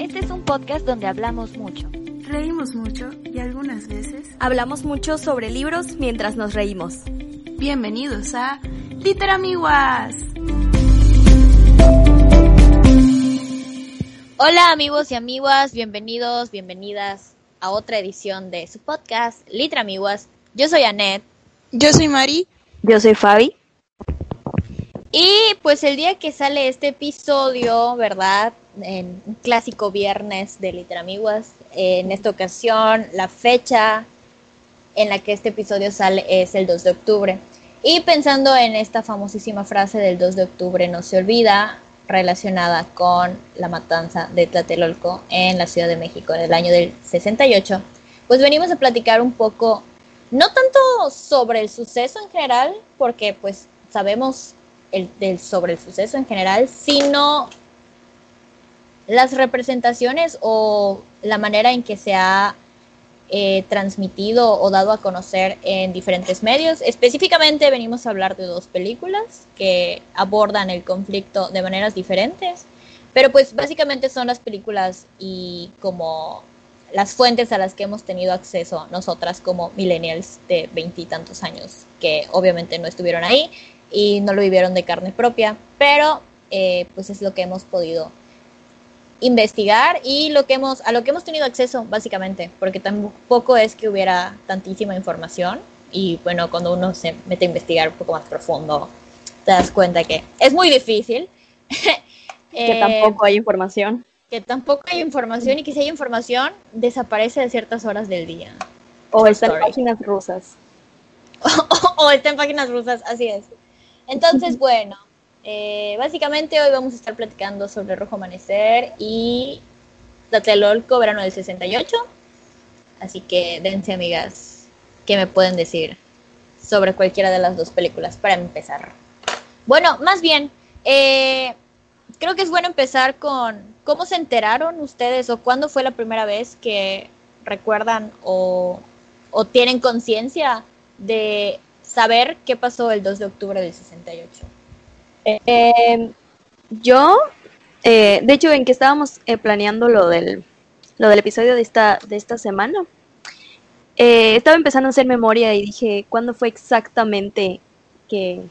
Este es un podcast donde hablamos mucho. Reímos mucho y algunas veces hablamos mucho sobre libros mientras nos reímos. Bienvenidos a Literamiguas. Hola amigos y amigas, bienvenidos, bienvenidas a otra edición de su podcast Literamiguas. Yo soy Anet. Yo soy Mari. Yo soy Fabi. Y pues el día que sale este episodio, ¿verdad? En un clásico viernes de Literamiguas, en esta ocasión la fecha en la que este episodio sale es el 2 de octubre. Y pensando en esta famosísima frase del 2 de octubre, no se olvida, relacionada con la matanza de Tlatelolco en la Ciudad de México en el año del 68, pues venimos a platicar un poco, no tanto sobre el suceso en general, porque pues sabemos el, del, sobre el suceso en general, sino las representaciones o la manera en que se ha eh, transmitido o dado a conocer en diferentes medios. Específicamente venimos a hablar de dos películas que abordan el conflicto de maneras diferentes, pero pues básicamente son las películas y como las fuentes a las que hemos tenido acceso nosotras como millennials de veintitantos años, que obviamente no estuvieron ahí y no lo vivieron de carne propia, pero eh, pues es lo que hemos podido investigar y lo que hemos, a lo que hemos tenido acceso, básicamente, porque tampoco es que hubiera tantísima información y bueno, cuando uno se mete a investigar un poco más profundo, te das cuenta que es muy difícil. que tampoco hay información. Que tampoco hay información y que si hay información, desaparece de ciertas horas del día. O está en páginas rusas. o, o está en páginas rusas, así es. Entonces, bueno, eh, básicamente hoy vamos a estar platicando sobre Rojo Amanecer y Tlatelolco, verano del 68. Así que dense, amigas, ¿qué me pueden decir sobre cualquiera de las dos películas para empezar? Bueno, más bien, eh, creo que es bueno empezar con cómo se enteraron ustedes o cuándo fue la primera vez que recuerdan o, o tienen conciencia de saber qué pasó el 2 de octubre del 68. Eh, yo, eh, de hecho, en que estábamos eh, planeando lo del, lo del episodio de esta, de esta semana, eh, estaba empezando a hacer memoria y dije, ¿cuándo fue exactamente que,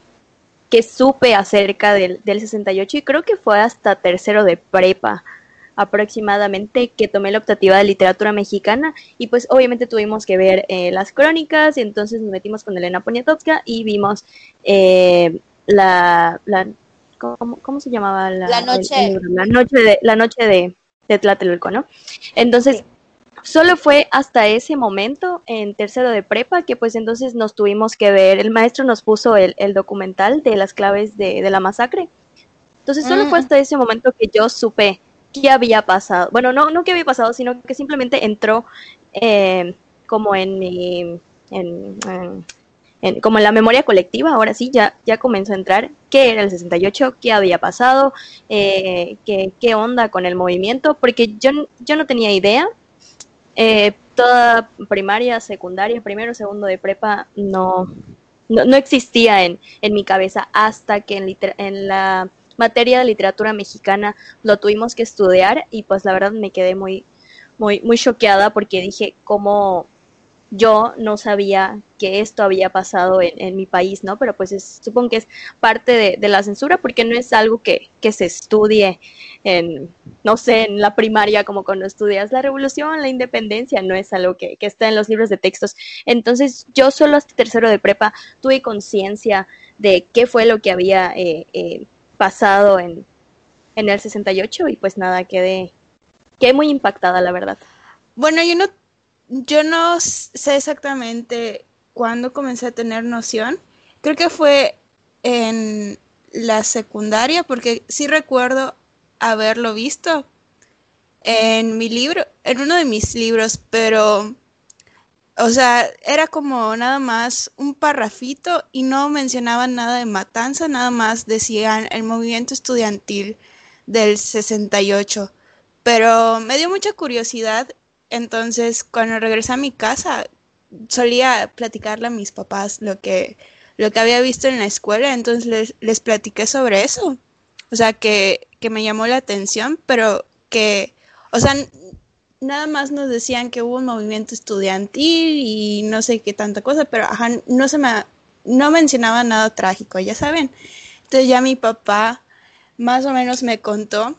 que supe acerca del, del 68? Y creo que fue hasta tercero de prepa aproximadamente que tomé la optativa de literatura mexicana y pues obviamente tuvimos que ver eh, las crónicas y entonces nos metimos con Elena Poniatowska y vimos eh, la, la ¿cómo, ¿cómo, se llamaba? La, la noche. El, la noche de, la noche de, de Tlatelolco, ¿no? Entonces, sí. solo fue hasta ese momento, en tercero de prepa, que pues entonces nos tuvimos que ver, el maestro nos puso el, el documental de las claves de, de la masacre. Entonces, solo mm. fue hasta ese momento que yo supe qué había pasado. Bueno, no, no qué había pasado, sino que simplemente entró eh, como en mi... En, como en la memoria colectiva, ahora sí, ya, ya comenzó a entrar qué era el 68, qué había pasado, eh, qué, qué, onda con el movimiento, porque yo, yo no tenía idea. Eh, toda primaria, secundaria, primero, segundo de prepa, no, no, no existía en, en, mi cabeza hasta que en, en la materia de literatura mexicana lo tuvimos que estudiar y pues la verdad me quedé muy, muy, muy choqueada porque dije cómo yo no sabía que esto había pasado en, en mi país, ¿no? Pero pues es, supongo que es parte de, la censura porque no es algo que, que, se estudie en, no sé, en la primaria como cuando estudias la revolución, la independencia, no es algo que, que está en los libros de textos. Entonces yo solo hasta tercero de prepa tuve conciencia de qué fue lo que había eh, eh, pasado en, en el 68 y pues nada, quedé, quedé muy impactada, la verdad. Bueno, yo no yo no sé exactamente cuándo comencé a tener noción. Creo que fue en la secundaria, porque sí recuerdo haberlo visto en mi libro, en uno de mis libros, pero, o sea, era como nada más un parrafito y no mencionaban nada de matanza, nada más decían el movimiento estudiantil del 68. Pero me dio mucha curiosidad entonces, cuando regresé a mi casa, solía platicarle a mis papás lo que, lo que había visto en la escuela, entonces les, les platiqué sobre eso. o sea, que, que me llamó la atención, pero que, o sea, nada más nos decían que hubo un movimiento estudiantil y no sé qué tanta cosa, pero ajá, no se me, no mencionaba nada trágico, ya saben. Entonces ya mi papá más o menos me contó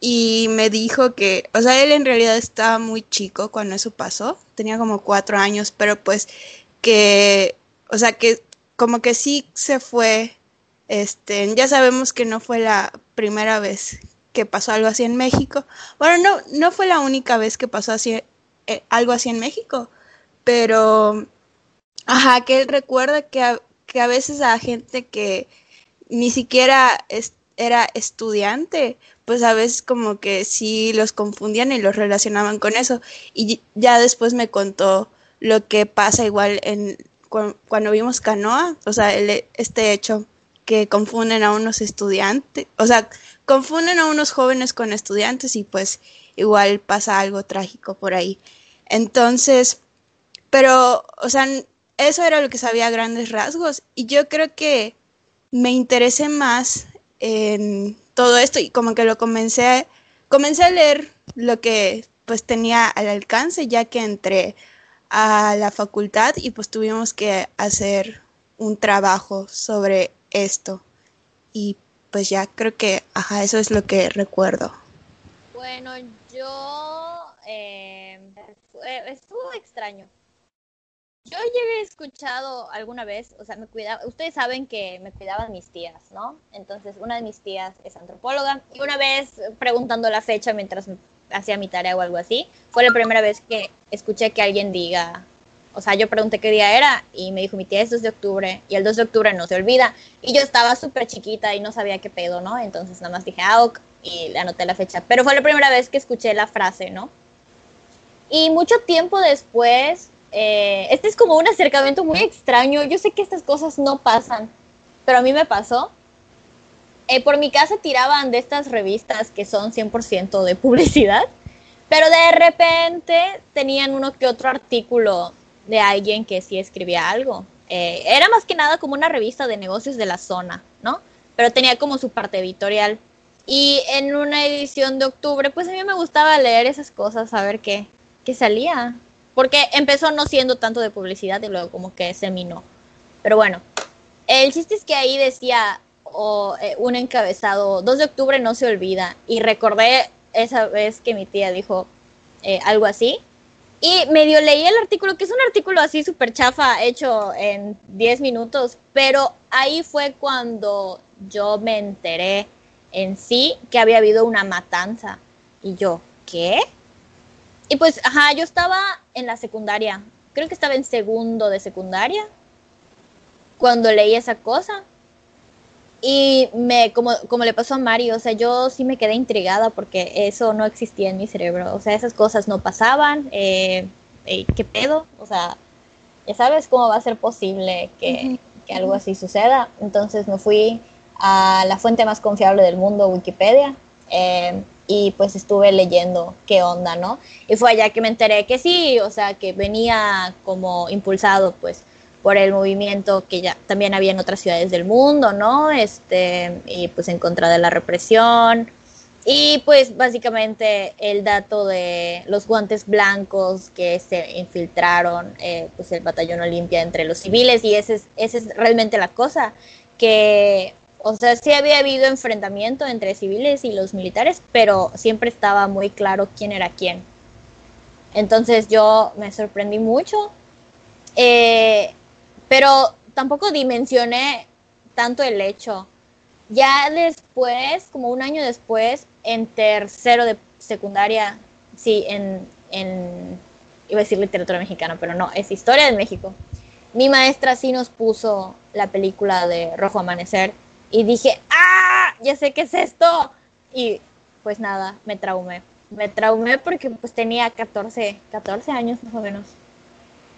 y me dijo que, o sea, él en realidad estaba muy chico cuando eso pasó, tenía como cuatro años, pero pues que, o sea, que como que sí se fue, este, ya sabemos que no fue la primera vez que pasó algo así en México. Bueno, no, no fue la única vez que pasó así, eh, algo así en México, pero, ajá, que él recuerda que a, que a veces a gente que ni siquiera era estudiante, pues a veces como que sí los confundían y los relacionaban con eso. Y ya después me contó lo que pasa igual en cuando vimos Canoa, o sea, este hecho que confunden a unos estudiantes, o sea, confunden a unos jóvenes con estudiantes y pues igual pasa algo trágico por ahí. Entonces, pero, o sea, eso era lo que sabía a grandes rasgos y yo creo que me interesé más en todo esto y como que lo comencé, comencé a leer lo que pues tenía al alcance ya que entré a la facultad y pues tuvimos que hacer un trabajo sobre esto y pues ya creo que, ajá, eso es lo que recuerdo. Bueno, yo eh, estuvo extraño. Yo llegué escuchado alguna vez, o sea, me cuidaba, ustedes saben que me cuidaban mis tías, ¿no? Entonces, una de mis tías es antropóloga y una vez preguntando la fecha mientras hacía mi tarea o algo así, fue la primera vez que escuché que alguien diga o sea, yo pregunté qué día era y me dijo, mi tía es 2 de octubre y el 2 de octubre no se olvida. Y yo estaba súper chiquita y no sabía qué pedo, ¿no? Entonces nada más dije, ah, ok, y le anoté la fecha. Pero fue la primera vez que escuché la frase, ¿no? Y mucho tiempo después, eh, este es como un acercamiento muy extraño. Yo sé que estas cosas no pasan, pero a mí me pasó. Eh, por mi casa tiraban de estas revistas que son 100% de publicidad, pero de repente tenían uno que otro artículo de alguien que sí escribía algo. Eh, era más que nada como una revista de negocios de la zona, ¿no? Pero tenía como su parte editorial. Y en una edición de octubre, pues a mí me gustaba leer esas cosas, saber qué, qué salía. Porque empezó no siendo tanto de publicidad y luego como que se minó. Pero bueno, el chiste es que ahí decía eh, un encabezado, 2 de octubre no se olvida. Y recordé esa vez que mi tía dijo eh, algo así. Y medio leí el artículo, que es un artículo así súper chafa, hecho en 10 minutos, pero ahí fue cuando yo me enteré en sí que había habido una matanza. Y yo, ¿qué? Y pues, ajá, yo estaba en la secundaria, creo que estaba en segundo de secundaria, cuando leí esa cosa. Y me, como, como le pasó a Mario, o sea, yo sí me quedé intrigada porque eso no existía en mi cerebro. O sea, esas cosas no pasaban. Eh, ¿Qué pedo? O sea, ya sabes cómo va a ser posible que, que, algo así suceda. Entonces me fui a la fuente más confiable del mundo, Wikipedia. Eh, y pues estuve leyendo qué onda, ¿no? Y fue allá que me enteré que sí, o sea, que venía como impulsado, pues, por el movimiento que ya también había en otras ciudades del mundo, ¿no? Este, y pues en contra de la represión. Y pues básicamente el dato de los guantes blancos que se infiltraron, eh, pues el batallón Olimpia entre los civiles y ese es, esa es realmente la cosa, que, o sea, sí había habido enfrentamiento entre civiles y los militares, pero siempre estaba muy claro quién era quién. Entonces yo me sorprendí mucho. Eh, pero tampoco dimensioné tanto el hecho. Ya después, como un año después, en tercero de secundaria, sí, en, en iba a decir literatura mexicana, pero no, es historia de México. Mi maestra sí nos puso la película de Rojo Amanecer y dije, ¡ah! Ya sé qué es esto. Y pues nada, me traumé. Me traumé porque pues tenía 14, 14 años más o menos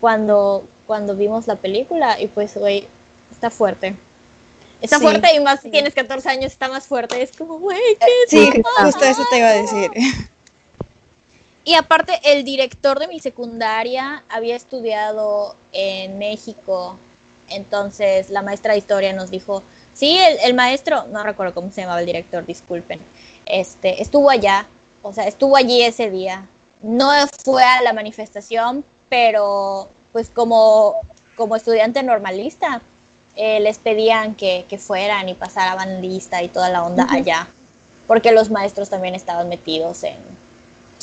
cuando, cuando vimos la película y pues, güey, está fuerte. Está fuerte y más si tienes 14 años está más fuerte. Es como, güey, ¿qué Sí, justo eso te iba a decir. Y aparte, el director de mi secundaria había estudiado en México. Entonces, la maestra de historia nos dijo, Sí, el, maestro, no recuerdo cómo se llamaba el director, disculpen, este, estuvo allá, o sea, estuvo allí ese día. No fue a la manifestación, pero pues como, como estudiante normalista, eh, les pedían que, fueran y pasaran lista y toda la onda allá, porque los maestros también estaban metidos en,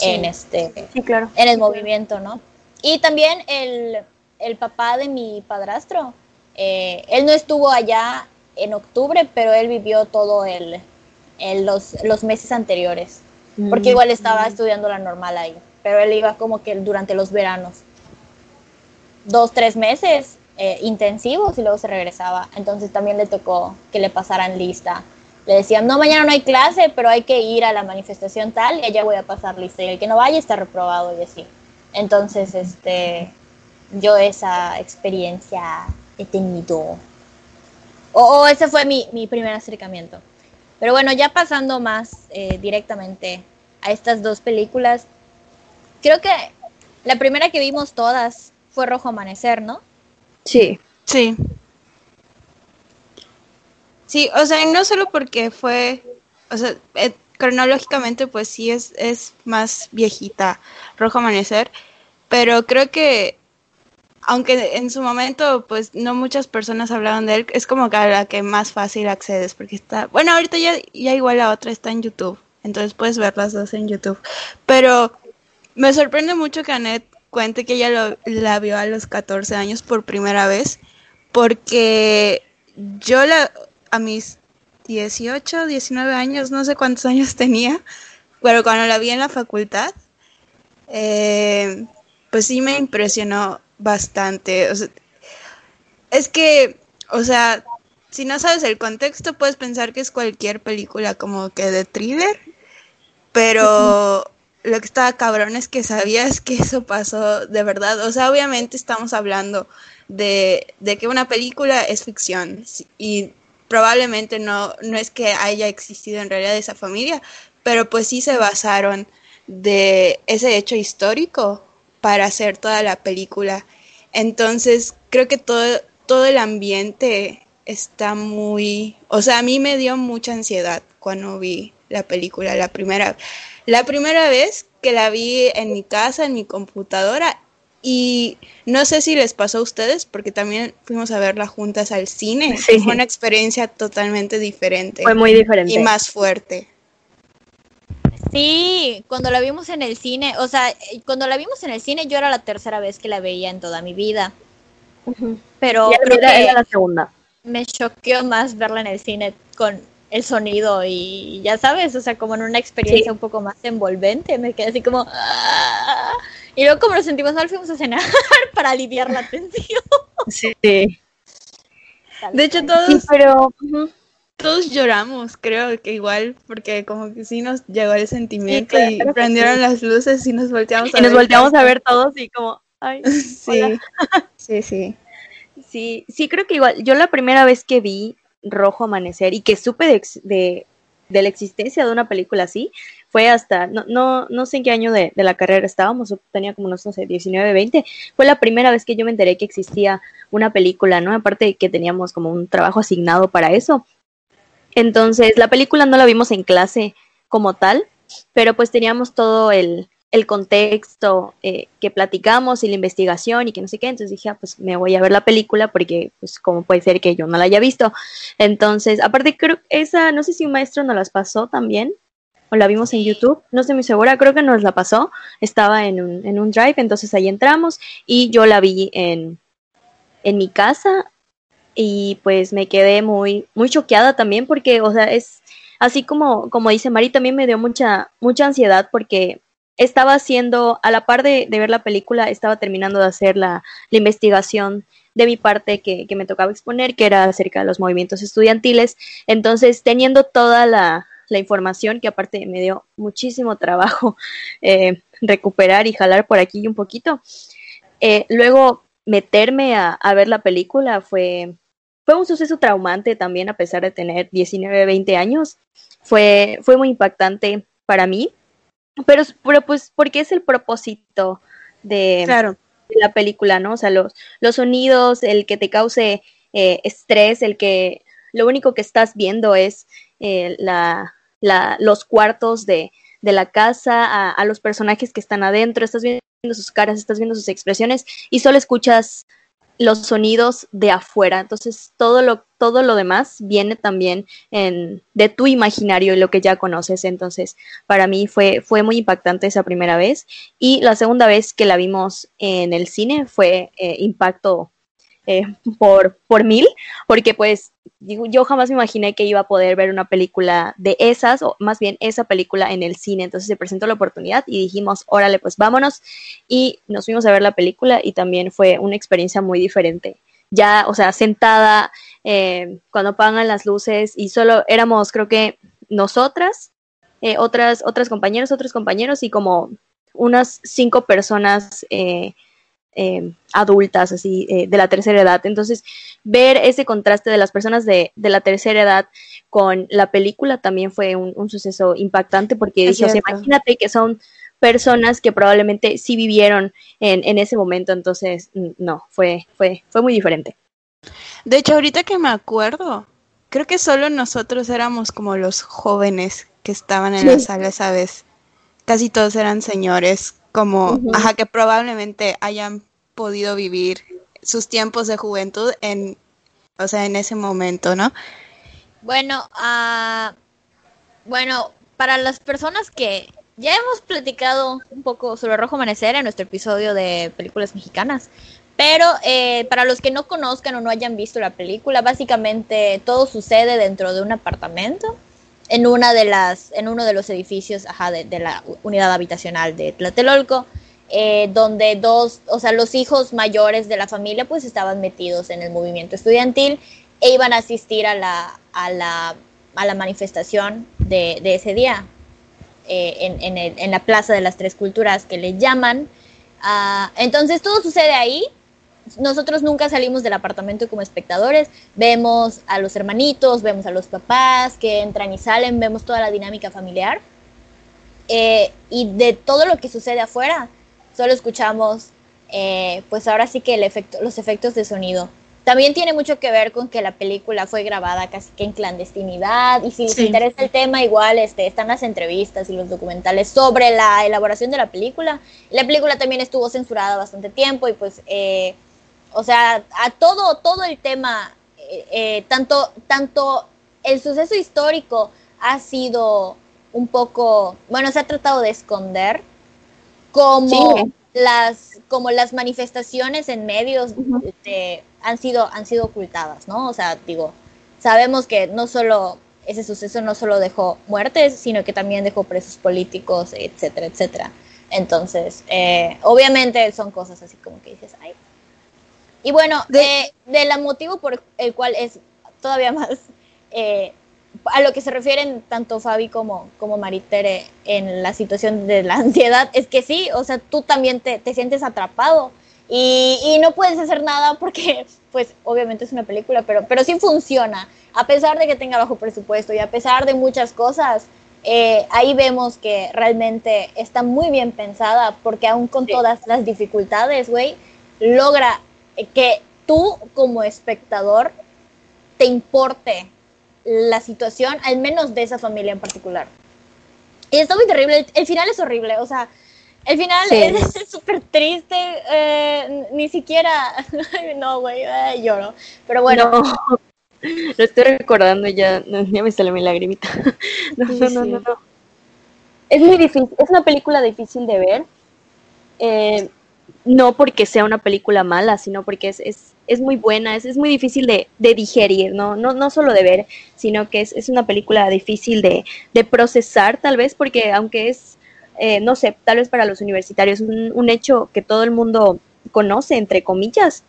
en este claro. en el movimiento, ¿no? Y también el, el papá de mi padrastro, eh, él no estuvo allá en octubre, pero él vivió todo el, los, los, meses anteriores, porque mm. igual estaba estudiando la normal ahí, pero él iba como que durante los veranos, dos, tres meses eh, intensivos y luego se regresaba, entonces también le tocó que le pasaran lista. Le decían, no, mañana no hay clase, pero hay que ir a la manifestación tal y allá voy a pasar lista. Y el que no vaya está reprobado y así. Entonces, este, yo esa experiencia he tenido. O, ese fue mi, primer acercamiento. Pero bueno, ya pasando más eh, directamente a estas dos películas, creo que la primera que vimos todas fue Rojo Amanecer, ¿no? Sí. Sí. Sí, o sea, no solo porque fue, o sea, eh, cronológicamente pues sí es, es más viejita Rojo Amanecer, pero creo que aunque en su momento pues no muchas personas hablaban de él, es como que a la que más fácil accedes porque está, bueno, ahorita ya, ya igual la otra está en YouTube, entonces puedes ver las dos en YouTube, pero me sorprende mucho que Annette cuente que ella lo, la vio a los 14 años por primera vez, porque yo la, a mis 18, 19 años, no sé cuántos años tenía, pero cuando la vi en la facultad, eh, pues sí me impresionó bastante. es que, o sea, si no sabes el contexto, puedes pensar que es cualquier película como que de thriller, pero lo que estaba cabrón es que sabías que eso pasó de verdad. O sea, obviamente estamos hablando de, de que una película es ficción y probablemente no, no es que haya existido en realidad esa familia, pero pues sí se basaron de ese hecho histórico para hacer toda la película. Entonces, creo que todo, todo el ambiente está muy, o sea, a mí me dio mucha ansiedad cuando vi la película la primera la primera vez que la vi en mi casa, en mi computadora y no sé si les pasó a ustedes porque también fuimos a verla juntas al cine. Fue una experiencia totalmente diferente. Fue muy diferente. Y más fuerte. Sí, cuando la vimos en el cine, o sea, cuando la vimos en el cine yo era la tercera vez que la veía en toda mi vida. Pero creo que la segunda. Me choqueó más verla en el cine con el sonido y ya sabes, o sea, como en una experiencia un poco más envolvente, me quedé así como... Ah". Y luego como nos sentimos mal fuimos a cenar para aliviar la tensión. Sí. De hecho todos... pero todos lloramos, creo que igual, porque como que sí nos llegó el sentimiento y prendieron las luces y nos volteamos a ver. Y nos volteamos a ver todos y como, ay, sí, sí, sí. Sí, sí, creo que igual, yo la primera vez que vi Rojo Amanecer y que supe de, de, de la existencia de una película así, fue hasta, no, no, no sé en qué año de, de, la carrera estábamos, tenía como unos, no sé, 19, 20, fue la primera vez que yo me enteré que existía una película, ¿no? Aparte de que teníamos como un trabajo asignado para eso, entonces, la película no la vimos en clase como tal, pero pues teníamos todo el, el contexto eh, que platicamos y la investigación y que no sé qué, entonces dije, ah, pues me voy a ver la película porque pues como puede ser que yo no la haya visto. Entonces, aparte creo que esa, no sé si un maestro nos las pasó también, o la vimos en YouTube, no estoy muy segura, creo que nos la pasó, estaba en un, en un drive, entonces ahí entramos y yo la vi en, en mi casa y pues me quedé muy, muy choqueada también porque, o sea, es así como, como dice Mari, también me dio mucha, mucha ansiedad porque estaba haciendo, a la par de, ver la película, estaba terminando de hacer la, investigación de mi parte que, que, me tocaba exponer, que era acerca de los movimientos estudiantiles. Entonces, teniendo toda la, la información, que aparte me dio muchísimo trabajo eh, recuperar y jalar por aquí un poquito, eh, luego meterme a, a, ver la película fue, fue un suceso traumante también a pesar de tener 19, 20 años. Fue, fue muy impactante para mí, pero, pero pues porque es el propósito de, la película, ¿no? O sea, los, los sonidos, el que te cause eh, estrés, el que lo único que estás viendo es eh, la, la, los cuartos de, de la casa, a, a, los personajes que están adentro, estás viendo sus caras, estás viendo sus expresiones y solo escuchas los sonidos de afuera. Entonces, todo lo, todo lo demás viene también en, de tu imaginario y lo que ya conoces. Entonces, para mí fue, fue muy impactante esa primera vez. Y la segunda vez que la vimos en el cine fue eh, impacto eh, por, por mil, porque pues yo jamás me imaginé que iba a poder ver una película de esas, o más bien esa película en el cine. Entonces se presentó la oportunidad y dijimos, órale, pues vámonos. Y nos fuimos a ver la película y también fue una experiencia muy diferente. Ya, o sea, sentada, eh, cuando apagan las luces y solo éramos, creo que nosotras, eh, otras, otras compañeras, otros compañeros y como unas cinco personas eh, eh, adultas, así, eh, de la tercera edad. Entonces, ver ese contraste de las personas de, de la tercera edad con la película también fue un, un suceso impactante porque dije, o sea, imagínate que son personas que probablemente sí vivieron en, en ese momento, entonces, no, fue, fue, fue muy diferente. De hecho, ahorita que me acuerdo, creo que solo nosotros éramos como los jóvenes que estaban en sí. la sala esa vez. Casi todos eran señores, como, uh -huh. ajá, que probablemente hayan podido vivir sus tiempos de juventud en, o sea, en ese momento, ¿no? Bueno, uh, bueno, para las personas que ya hemos platicado un poco sobre Rojo Amanecer en nuestro episodio de películas mexicanas, pero eh, para los que no conozcan o no hayan visto la película, básicamente todo sucede dentro de un apartamento en una de las en uno de los edificios ajá, de, de la unidad habitacional de Tlatelolco eh, donde dos, o sea, los hijos mayores de la familia pues estaban metidos en el movimiento estudiantil e iban a asistir a la, a la, a la manifestación de, de, ese día eh, en, en, el, en, la Plaza de las Tres Culturas que le llaman. Uh, entonces todo sucede ahí. Nosotros nunca salimos del apartamento como espectadores, vemos a los hermanitos, vemos a los papás que entran y salen, vemos toda la dinámica familiar. Eh, y de todo lo que sucede afuera, solo escuchamos, eh, pues ahora sí que el efecto, los efectos de sonido. También tiene mucho que ver con que la película fue grabada casi que en clandestinidad y si les sí. interesa el tema igual este, están las entrevistas y los documentales sobre la elaboración de la película. La película también estuvo censurada bastante tiempo y pues, eh, o sea, a todo, todo el tema, eh, eh, tanto, tanto el suceso histórico ha sido un poco, bueno, se ha tratado de esconder como sí. las como las manifestaciones en medios uh -huh. de, han sido han sido ocultadas, ¿no? O sea, digo, sabemos que no solo ese suceso no solo dejó muertes, sino que también dejó presos políticos, etcétera, etcétera. Entonces, eh, obviamente son cosas así como que dices, ay. Y bueno, de, eh, de la motivo por el cual es todavía más eh, a lo que se refieren tanto Fabi como, como Maritere en la situación de la ansiedad, es que sí, o sea, tú también te, te sientes atrapado y, y, no puedes hacer nada porque, pues, obviamente es una película, pero, pero sí funciona, a pesar de que tenga bajo presupuesto y a pesar de muchas cosas, eh, ahí vemos que realmente está muy bien pensada porque aún con sí. todas las dificultades, güey, logra que tú como espectador te importe la situación, al menos de esa familia en particular. Y está muy terrible, el, el final es horrible, o sea, el final sí. es súper triste, eh, ni siquiera, no, güey, eh, lloro, pero bueno. No, lo estoy recordando ya, ya me sale mi lagrimita. No, sí, no, no, sí. no, no, Es muy difícil, es una película difícil de ver, eh, no porque sea una película mala, sino porque es, es es muy buena, es, es muy difícil de, de digerir, ¿no? ¿no? No solo de ver, sino que es, es una película difícil de, de, procesar, tal vez, porque aunque es, eh, no sé, tal vez para los universitarios, un, un, hecho que todo el mundo conoce, entre comillas,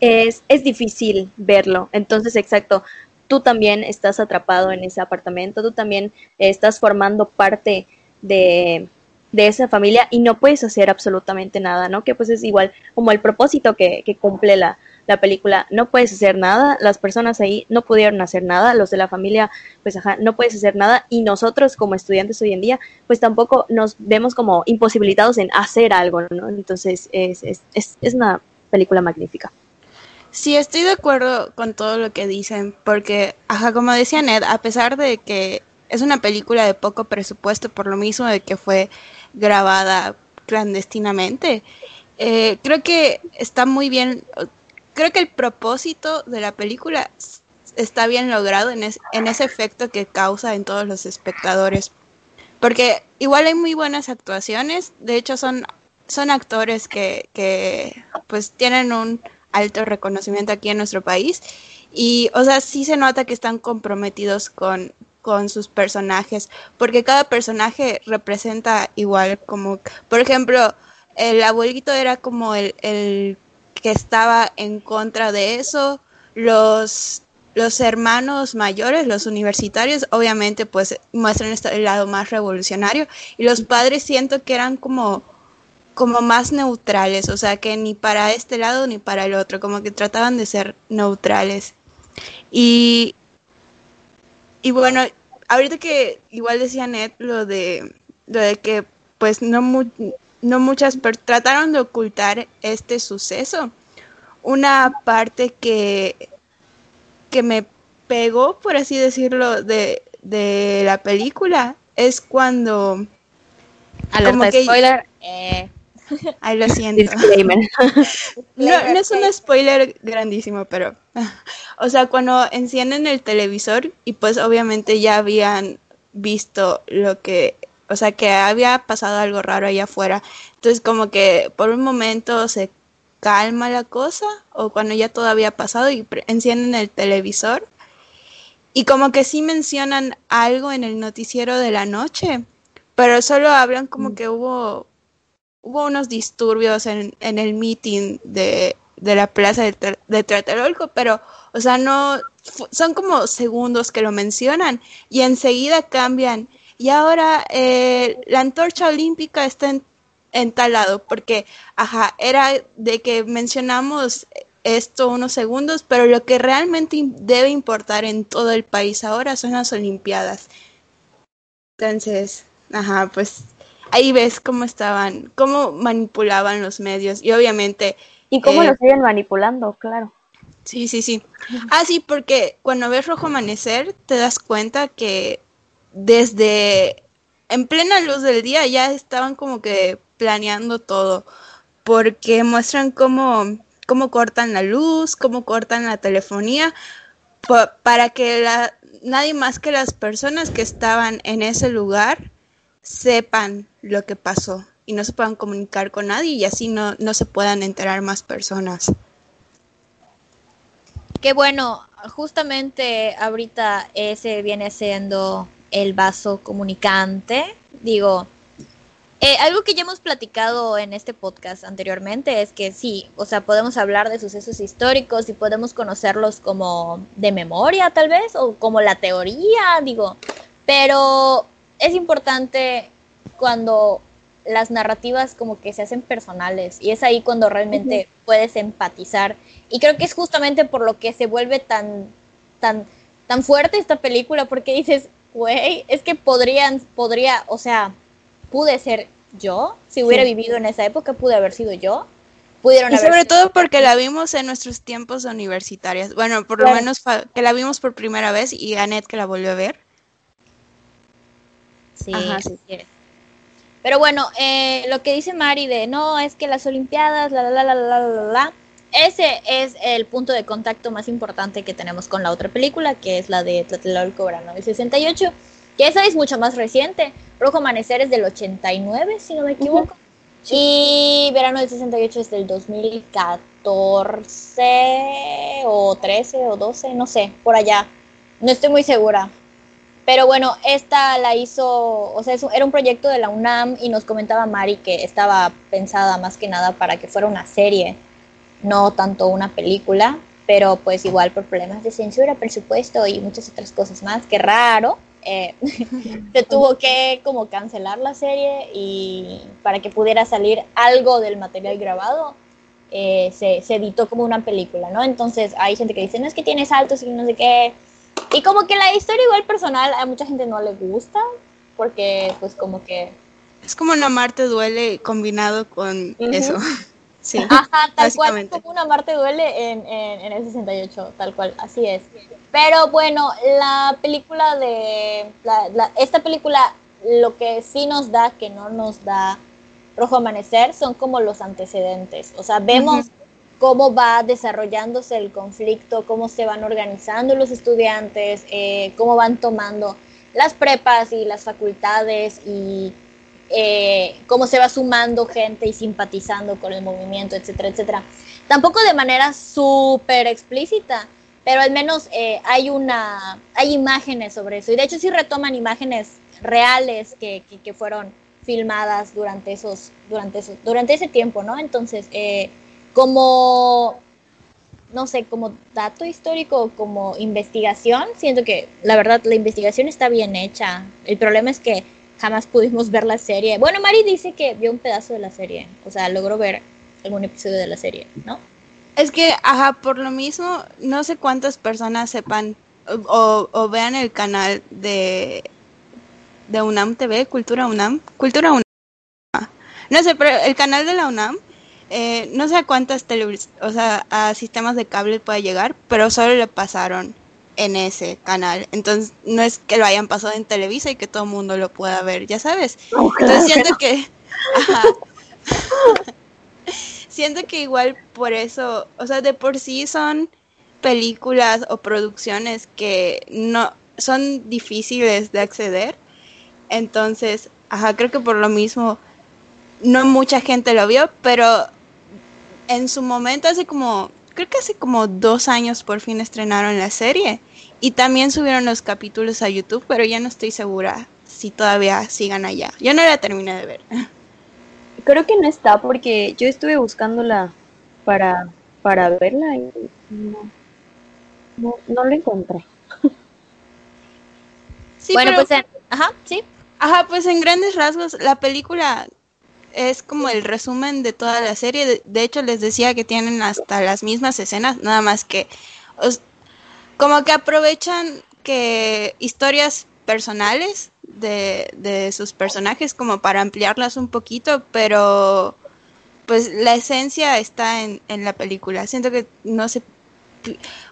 es, es difícil verlo. Entonces, exacto, tú también estás atrapado en ese apartamento, tú también estás formando parte de, de esa familia y no puedes hacer absolutamente nada, ¿no? Que pues es igual como el propósito que, que cumple la, la película, no puedes hacer nada, las personas ahí no pudieron hacer nada, los de la familia, pues ajá, no puedes hacer nada y nosotros como estudiantes hoy en día, pues tampoco nos vemos como imposibilitados en hacer algo, ¿no? Entonces es, es, es, es una película magnífica. Sí, estoy de acuerdo con todo lo que dicen, porque, ajá, como decía Ned, a pesar de que es una película de poco presupuesto, por lo mismo de que fue grabada clandestinamente, eh, creo que está muy bien, creo que el propósito de la película está bien logrado en, en ese efecto que causa en todos los espectadores. Porque igual hay muy buenas actuaciones, de hecho son, son actores que, que pues tienen un alto reconocimiento aquí en nuestro país. Y, o sea, sí se nota que están comprometidos con, con sus personajes, porque cada personaje representa igual como, por ejemplo, el abuelito era como el, el que estaba en contra de eso, los, los hermanos mayores, los universitarios, obviamente pues muestran este, el lado más revolucionario, y los padres siento que eran como como más neutrales, o sea, que ni para este lado ni para el otro, como que trataban de ser neutrales. Y, y bueno, ahorita que igual decía Ned lo de, lo de que pues no, no muchas trataron de ocultar este suceso. Una parte que, que me pegó, por así decirlo, de, de la película es cuando... Alerta spoiler. Eh, Ay, lo siento. no, es un spoiler grandísimo, pero. O sea, cuando encienden el televisor y pues obviamente ya habían visto lo que. O sea, que había pasado algo raro allá afuera. Entonces, como que por un momento se calma la cosa, o cuando ya todo había pasado y encienden el televisor. Y como que sí mencionan algo en el noticiero de la noche, pero solo hablan como mm. que hubo hubo unos disturbios en, en el meeting de, de la plaza de, de Tlatelolco, pero, o sea, no, son como segundos que lo mencionan y enseguida cambian. Y ahora eh, la antorcha olímpica está en, en, tal lado, porque, ajá, era de que mencionamos esto unos segundos, pero lo que realmente debe importar en todo el país ahora son las Olimpiadas. Entonces, ajá, pues ahí ves cómo estaban, cómo manipulaban los medios y obviamente... Y cómo lo eh, siguen manipulando, claro. Sí, sí, sí. Ah, sí, porque cuando ves Rojo Amanecer te das cuenta que desde en plena luz del día ya estaban como que planeando todo, porque muestran cómo, cómo cortan la luz, cómo cortan la telefonía, para que la, nadie más que las personas que estaban en ese lugar sepan lo que pasó y no se puedan comunicar con nadie y así no, no se puedan enterar más personas. Qué bueno, justamente ahorita ese viene siendo el vaso comunicante. Digo, eh, algo que ya hemos platicado en este podcast anteriormente es que sí, o sea, podemos hablar de sucesos históricos y podemos conocerlos como de memoria tal vez, o como la teoría, digo, pero es importante cuando las narrativas como que se hacen personales y es ahí cuando realmente puedes empatizar. Y creo que es justamente por lo que se vuelve tan tan tan fuerte esta película porque dices güey es que podrían podría o sea pude ser yo si hubiera vivido en esa época pude haber sido yo pudieron y sobre todo porque la vimos en nuestros tiempos universitarios bueno por lo menos que la vimos por primera vez y Annette que la volvió a ver Sí, sí. Pero bueno, eh, lo que dice Mari de no, es que las Olimpiadas, la, la, la, la, la, la, la, ese es el punto de contacto más importante que tenemos con la otra película, que es la de Tlatelolco Verano del 68, que esa es mucho más reciente. Rojo Amanecer es del 89, si no me equivoco. Y Verano del 68 es del 2014 o 13 o 12, no sé, por allá. No estoy muy segura. Pero bueno, esta la hizo, o sea, era un proyecto de la UNAM y nos comentaba Mari que estaba pensada más que nada para que fuera una serie, no tanto una película, pero pues igual por problemas de censura, presupuesto y muchas otras cosas más, que raro, eh, se tuvo que como cancelar la serie y para que pudiera salir algo del material grabado, eh, se, se editó como una película, ¿no? Entonces hay gente que dice, no es que tiene saltos y no sé qué, y como que la historia igual personal a mucha gente no le gusta, porque pues como que... Es como una Marte duele combinado con eso. Sí, Ajá, tal cual como una Marte duele en, en, el 68, tal cual, así es. Pero bueno, la película de. esta película, lo que sí nos da, que no nos da Rojo Amanecer, son como los antecedentes. O sea, vemos cómo va desarrollándose el conflicto, cómo se van organizando los estudiantes, eh, cómo van tomando las prepas y las facultades y eh, cómo se va sumando gente y simpatizando con el movimiento, etcétera, etcétera. Tampoco de manera súper explícita, pero al menos eh, hay una, hay imágenes sobre eso. Y de hecho sí retoman imágenes reales que, que, fueron filmadas durante esos, durante durante ese tiempo, ¿no? Entonces, eh, como no sé, como dato histórico, como investigación, siento que la verdad la investigación está bien hecha. El problema es que jamás pudimos ver la serie. Bueno, Mari dice que vio un pedazo de la serie, o sea, logró ver algún episodio de la serie, ¿no? Es que, ajá, por lo mismo, no sé cuántas personas sepan o, vean el canal de, de UNAM TV, Cultura UNAM, Cultura UNAM. No sé, pero el canal de la UNAM, eh, no sé a cuántas o sea, a sistemas de cable puede llegar, pero solo le pasaron en ese canal. Entonces, no es que lo hayan pasado en Televisa y que todo el mundo lo pueda ver, ya sabes. Entonces, siento que... siento que igual por eso, o sea, de por sí son películas o producciones que no son difíciles de acceder. Entonces, ajá, creo que por lo mismo no mucha gente lo vio, pero en su momento hace como creo que hace como dos años por fin estrenaron la serie y también subieron los capítulos a YouTube, pero ya no estoy segura si todavía sigan allá. Yo no la terminé de ver. Creo que no está porque yo estuve buscándola para, para verla y no, no, no la encontré. Sí, bueno, pues ajá, sí. Ajá, pues en grandes rasgos la película es como el resumen de toda la serie. De, hecho, les decía que tienen hasta las mismas escenas, nada más que como que aprovechan que historias personales de, de sus personajes como para ampliarlas un poquito, pero pues la esencia está en, en la película. Siento que no se...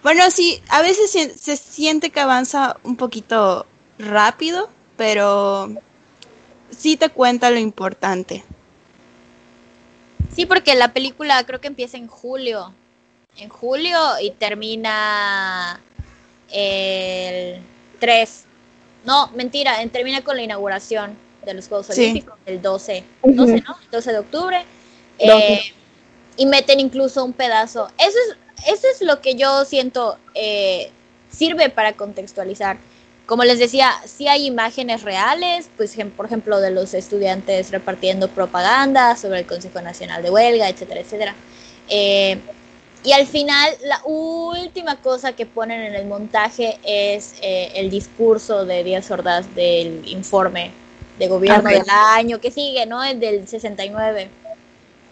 Bueno, sí, a veces se siente que avanza un poquito rápido, pero sí te cuenta lo importante. Sí, porque la película creo que empieza en julio. En julio y termina el 3. No, mentira, termina con la inauguración de los Juegos Olímpicos el 12. 12, ¿no? 12 de octubre. Eh, y meten incluso un pedazo. Eso es, eso es lo que yo siento eh, sirve para contextualizar como les decía, sí hay imágenes reales, pues por ejemplo de los estudiantes repartiendo propaganda sobre el Consejo Nacional de Huelga, etcétera, etcétera. Eh, y al final, la última cosa que ponen en el montaje es eh, el discurso de Díaz Ordaz del informe de gobierno del año que sigue, ¿no? El del 69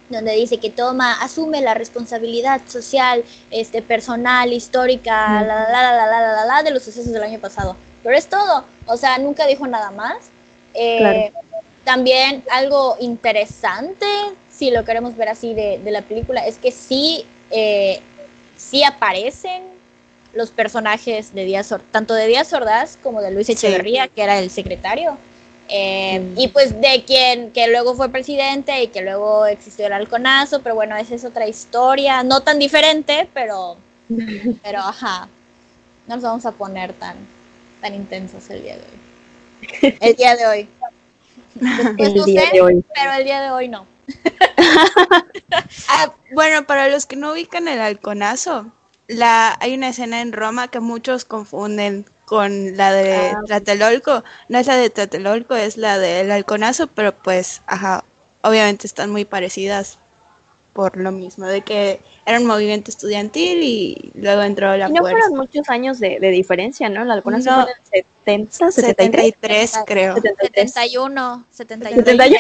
donde dice que toma, asume la responsabilidad social, este, personal, histórica, la, la, la, la, la, la, de los sucesos del año pasado pero es todo, o sea, nunca dijo nada más. Eh, también algo interesante, si lo queremos ver así de, la película, es que sí, eh, sí aparecen los personajes de Díaz Ordaz, tanto de Díaz Ordaz como de Luis Echeverría, que era el secretario. Eh, mm. Y pues de quien que luego fue presidente y que luego existió el halconazo, pero bueno, esa es otra historia, no tan diferente, pero, pero ajá, no nos vamos a poner tan, tan intensos el día de hoy. El día de hoy. el día de hoy. Pero el día de hoy no. Ah, bueno, para los que no ubican el halconazo, la, hay una escena en Roma que muchos confunden con la de ah, Tlatelolco. No es la de Tlatelolco, es la del halconazo, pero pues, ajá, obviamente están muy parecidas por lo mismo, de que era un movimiento estudiantil y luego entró la y no fueron muchos años de, diferencia, ¿no? Algunas no, fueron en 70, 73, creo. 71, 71. 71.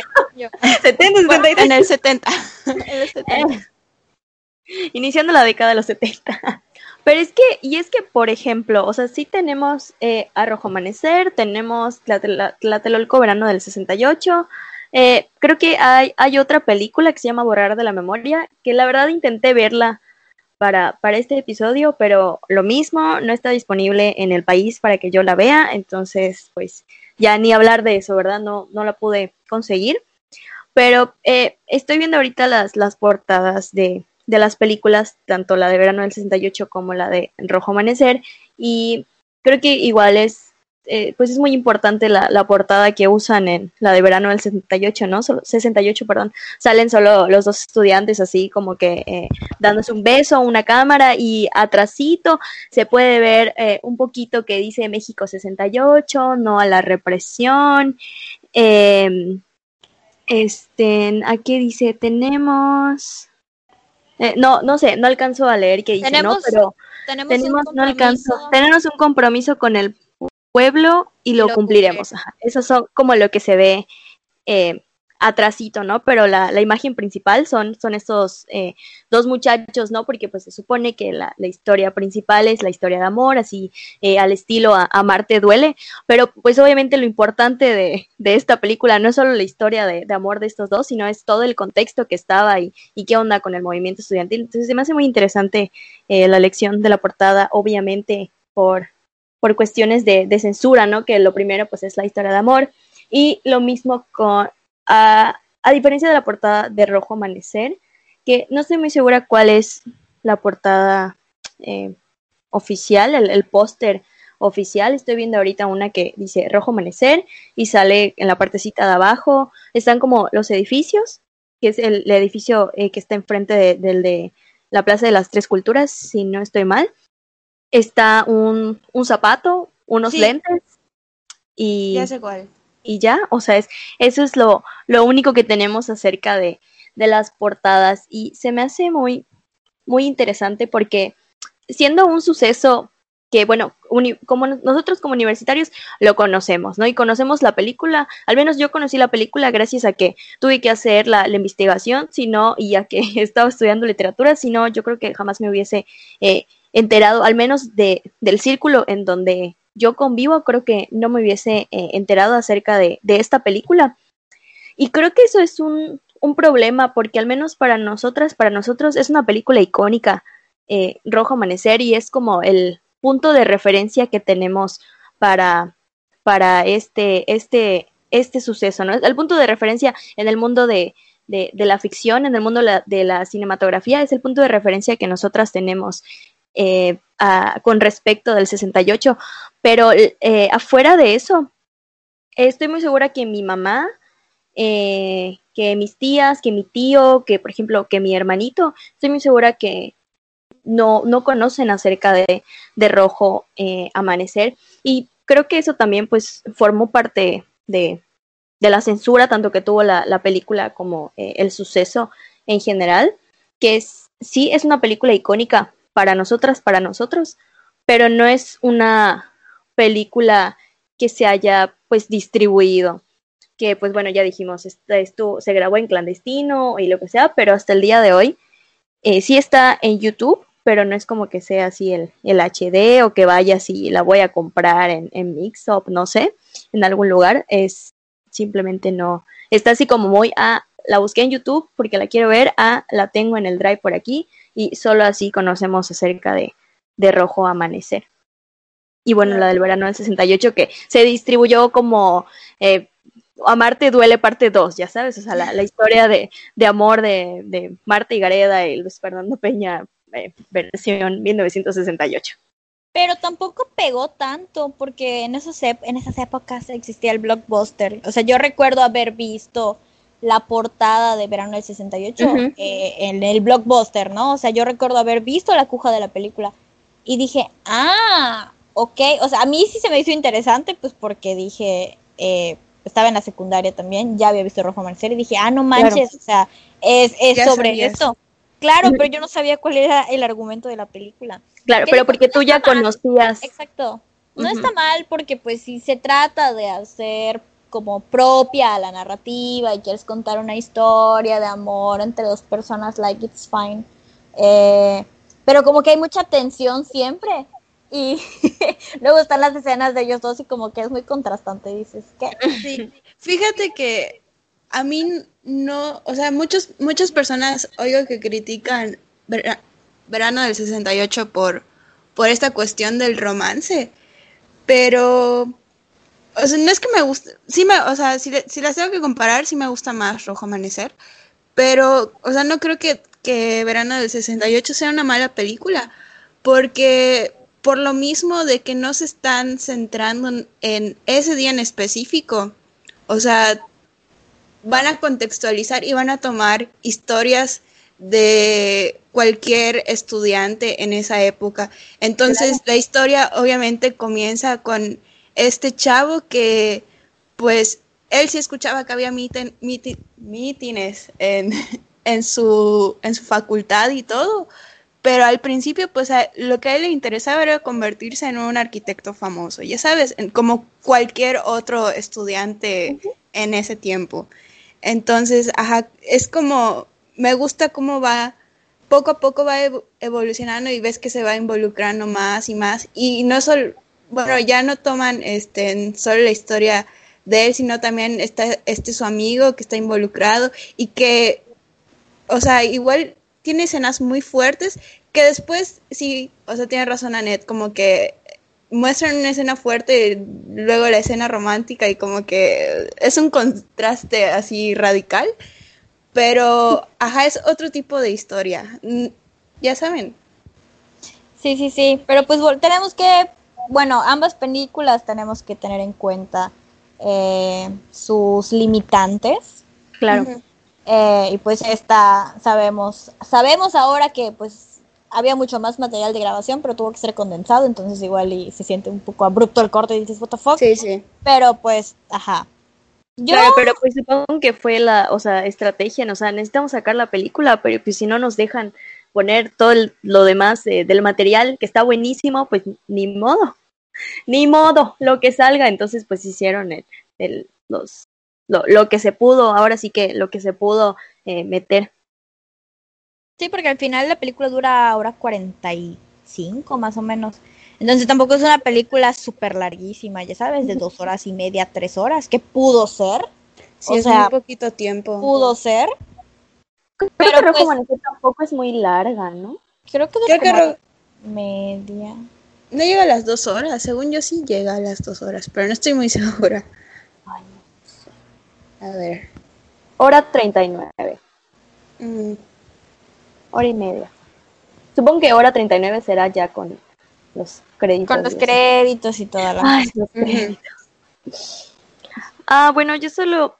70, En el 70. iniciando la década de los 70. Pero es que, y es que, por ejemplo, o sea, sí tenemos eh, Arrojo Amanecer, tenemos Tlatelolco Verano del 68, Eh, creo que hay, hay otra película que se llama Borrar de la Memoria, que la verdad intenté verla para, para este episodio, pero lo mismo, no está disponible en el país para que yo la vea, entonces pues ya ni hablar de eso, ¿verdad? No, no la pude conseguir. Pero eh, estoy viendo ahorita las, las portadas de, de las películas, tanto la de verano del 68 como la de Rojo Amanecer, y creo que igual es eh, pues es muy importante la, la, portada que usan en la de verano del 68, ¿no? 68, perdón. Salen solo los dos estudiantes así como que eh, dándose un beso a una cámara y atrasito se puede ver eh, un poquito que dice México 68, no a la represión. Em, este, aquí dice, tenemos... no, no sé, no alcanzo a leer qué dice, ¿no? Pero tenemos, no alcanzo, tenemos un compromiso con el pueblo y lo, cumpliremos. Eso son como lo que se ve eh, atrasito, ¿no? Pero la, la, imagen principal son, son estos eh, dos muchachos, ¿no? Porque pues se supone que la, la, historia principal es la historia de amor, así eh, al estilo a, Marte duele, pero pues obviamente lo importante de, de, esta película no es solo la historia de, de, amor de estos dos, sino es todo el contexto que estaba y, y qué onda con el movimiento estudiantil. Entonces se me hace muy interesante eh, la elección de la portada, obviamente por por cuestiones de, censura, ¿no? Que lo primero pues es la historia de amor y lo mismo con, a, diferencia de la portada de Rojo Amanecer, que no estoy muy segura cuál es la portada eh, oficial, el, póster oficial. Estoy viendo ahorita una que dice Rojo Amanecer y sale en la partecita de abajo. Están como los edificios, que es el, edificio eh, que está enfrente del de la Plaza de las Tres Culturas, si no estoy mal está un, un zapato, unos lentes y ya sé cuál. Y ya, o sea, es, eso es lo, lo único que tenemos acerca de, de las portadas y se me hace muy, muy interesante porque siendo un suceso que, bueno, como nosotros como universitarios lo conocemos, ¿no? Y conocemos la película, al menos yo conocí la película gracias a que tuve que hacer la, la investigación, sino, y a que estaba estudiando literatura, si no, yo creo que jamás me hubiese eh, enterado, al menos de, del círculo en donde yo convivo, creo que no me hubiese eh, enterado acerca de, de, esta película. Y creo que eso es un, un, problema, porque al menos para nosotras, para nosotros es una película icónica, eh, Rojo Amanecer, y es como el punto de referencia que tenemos para, para este, este, este suceso, ¿no? El punto de referencia en el mundo de, de, la ficción, en el mundo de la, cinematografía, es el punto de referencia que nosotras tenemos eh, con respecto del 68, pero eh, afuera de eso, estoy muy segura que mi mamá, eh, que mis tías, que mi tío, que por ejemplo, que mi hermanito, estoy muy segura que no, no conocen acerca de, de Rojo Amanecer. Y creo que eso también pues formó parte de, de la censura, tanto que tuvo la, la película como el suceso en general, que sí es una película icónica, para nosotras, para nosotros, pero no es una película que se haya pues distribuido, que pues bueno, ya dijimos, esto, se grabó en clandestino y lo que sea, pero hasta el día de hoy eh, sí está en YouTube, pero no es como que sea así el, el HD o que vaya así, la voy a comprar en, en Mixup, no sé, en algún lugar, es simplemente no, está así como muy, ah, la busqué en YouTube porque la quiero ver, ah, la tengo en el drive por aquí, y solo así conocemos acerca de, de Rojo Amanecer. Y bueno, la del verano del 68 que se distribuyó como eh, Amarte duele parte 2, ya sabes, o sea, la, la historia de, de amor de, de, Marta y Gareda y Luis Fernando Peña, eh, versión 1968. Pero tampoco pegó tanto, porque en, esos en esas épocas existía el blockbuster. O sea, yo recuerdo haber visto la portada de verano del 68 eh, en el blockbuster, ¿no? O sea, yo recuerdo haber visto la cuja de la película y dije, ah, ok, o sea, a mí sí se me hizo interesante, pues porque dije, eh, estaba en la secundaria también, ya había visto Rojo Amanecer y dije, ah, no manches, o sea, es, es sobre esto. Claro, pero yo no sabía cuál era el argumento de la película. Claro, pero porque tú ya conocías. Exacto. No está mal porque pues si se trata de hacer como propia a la narrativa y quieres contar una historia de amor entre dos personas, like it's fine. Eh, pero como que hay mucha tensión siempre. Y luego están las escenas de ellos dos y como que es muy contrastante, dices, ¿qué? Sí, fíjate que a mí no, o sea, muchos, muchas personas oigo que critican Verano del 68 por, por esta cuestión del romance, pero, o sea, no es que me guste, sí me, o sea, si, si las tengo que comparar, sí me gusta más Rojo Amanecer, pero, o sea, no creo que, que Verano del 68 sea una mala película, porque por lo mismo de que no se están centrando en ese día en específico, o sea, van a contextualizar y van a tomar historias de cualquier estudiante en esa época. Entonces, la historia obviamente comienza con este chavo que, pues, él sí escuchaba que había mítines en, en, su, en su facultad y todo, pero al principio, pues, lo que a él le interesaba era convertirse en un arquitecto famoso, ya sabes, como cualquier otro estudiante en ese tiempo. Entonces, ajá, es como, me gusta cómo va, poco a poco va evolucionando y ves que se va involucrando más y más. Y no solo, bueno, ya no toman este, solo la historia de él, sino también está este su amigo que está involucrado y que, o sea, igual tiene escenas muy fuertes que después, sí, o sea, tiene razón Annette, como que muestran una escena fuerte y luego la escena romántica y como que es un contraste así radical, pero ajá, es otro tipo de historia, mm, ya saben. Sí, sí, sí, pero pues tenemos que, bueno, ambas películas tenemos que tener en cuenta eh, sus limitantes. Claro. Eh, y pues esta, sabemos, sabemos ahora que pues había mucho más material de grabación, pero tuvo que ser condensado, entonces igual y se siente un poco abrupto el corte y dices, what the fuck. Sí, sí. Pero pues, ajá. Claro, pero pues supongo que fue la, o sea, estrategia, o sea, necesitamos sacar la película, pero pues si no nos dejan poner todo lo demás del material que está buenísimo, pues ni modo, ni modo, lo que salga, entonces pues hicieron el, el los, lo, lo, que se pudo, ahora sí que lo que se pudo eh, meter. Sí, porque al final la película dura hora 45 más o menos. Entonces tampoco es una película súper larguísima, ya sabes, de dos horas y media, tres horas, que pudo ser. Sí, o es sea, muy poquito tiempo. Pudo ser. Pero que pues, tampoco es muy larga, ¿no? Creo que, creo que media. No llega a las dos horas, según yo sí llega a las dos horas, pero no estoy muy segura. Ay, no sé. A ver. Hora 39. Mm, hora y media. Supongo que hora 39 será ya con los créditos. Con los créditos y toda la Ay, los créditos. Ah, bueno, yo solo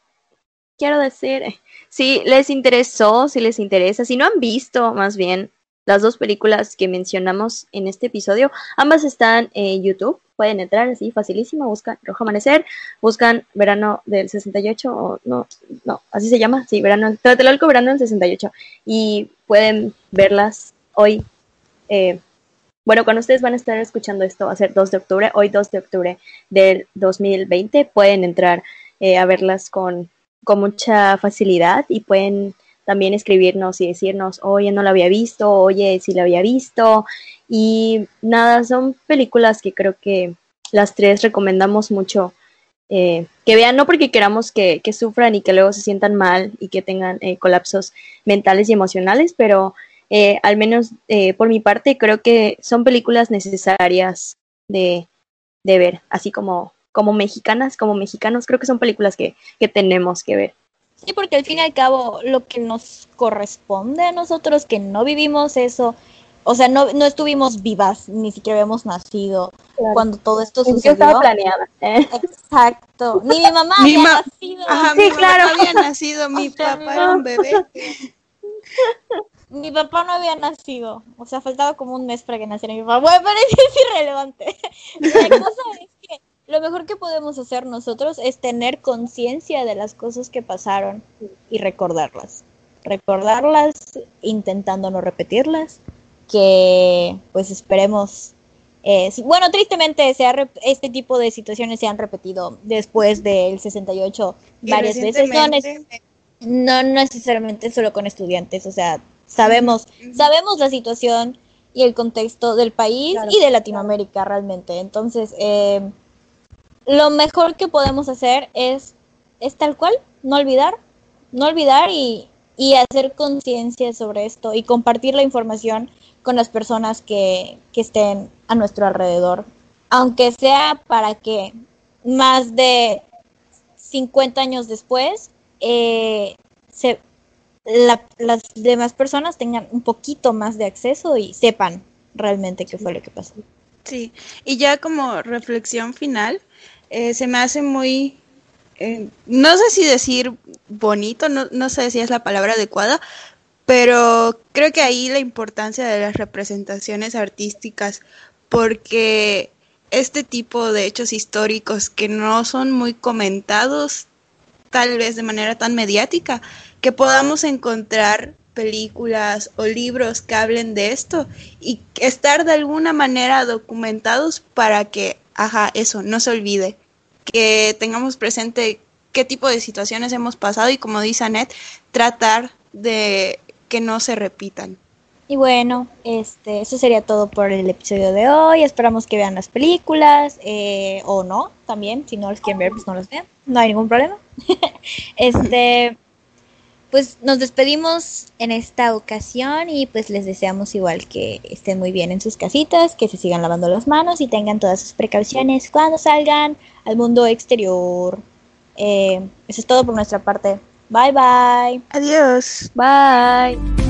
quiero decir, si les interesó, si les interesa, si no han visto más bien las dos películas que mencionamos en este episodio, ambas están en YouTube, pueden entrar así facilísimo, buscan Rojo Amanecer, buscan Verano del 68 o no, no, así se llama, sí, Verano, Tlatelolco Verano del 68 y pueden verlas hoy. Eh, bueno, cuando ustedes van a estar escuchando esto va a ser 2 de octubre, hoy 2 de octubre del 2020, pueden entrar eh, a verlas con, con mucha facilidad y pueden también escribirnos y decirnos, oye, no la había visto, oye, sí la había visto. Y nada, son películas que creo que las tres recomendamos mucho eh, que vean, no porque queramos que, sufran y que luego se sientan mal y que tengan eh, colapsos mentales y emocionales, pero eh, al menos por mi parte creo que son películas necesarias de, de ver, así como, como mexicanas, como mexicanos, creo que son películas que, que tenemos que ver. Sí, porque al fin y al cabo lo que nos corresponde a nosotros que no vivimos eso, o sea, no, no estuvimos vivas, ni siquiera habíamos nacido cuando todo esto sucedió. estaba planeada. ¿eh? Exacto. Ni mi mamá había nacido. Ajá, sí, mi claro. Mamá había nacido, mi papá era un bebé. Mi papá no había nacido, o sea, faltaba como un mes para que naciera mi papá. Bueno, pero es irrelevante. La cosa es lo mejor que podemos hacer nosotros es tener conciencia de las cosas que pasaron y recordarlas. Recordarlas intentando no repetirlas, que pues esperemos... Eh, bueno, tristemente este tipo de situaciones se han repetido después del 68 varias veces. No, no necesariamente solo con estudiantes, o sea, sabemos, sabemos la situación y el contexto del país y de Latinoamérica realmente. Entonces, eh, lo mejor que podemos hacer es, es tal cual, no olvidar, no olvidar y, y hacer conciencia sobre esto y compartir la información con las personas que, que estén a nuestro alrededor, aunque sea para que más de 50 años después eh, se, las demás personas tengan un poquito más de acceso y sepan realmente qué fue lo que pasó. Sí, y ya como reflexión final, eh, se me hace muy, eh, no sé si decir bonito, no, no sé si es la palabra adecuada, pero creo que ahí la importancia de las representaciones artísticas, porque este tipo de hechos históricos que no son muy comentados, tal vez de manera tan mediática, que podamos encontrar películas o libros que hablen de esto y estar de alguna manera documentados para que, ajá, eso, no se olvide, que tengamos presente qué tipo de situaciones hemos pasado y como dice Annette, tratar de que no se repitan. Y bueno, este, eso sería todo por el episodio de hoy. Esperamos que vean las películas eh, o no, también. Si no las quieren ver, pues no las vean. No hay ningún problema. este, pues nos despedimos en esta ocasión y pues les deseamos igual que estén muy bien en sus casitas, que se sigan lavando las manos y tengan todas sus precauciones cuando salgan al mundo exterior. Eh, eso es todo por nuestra parte. Bye bye. Adiós. Bye.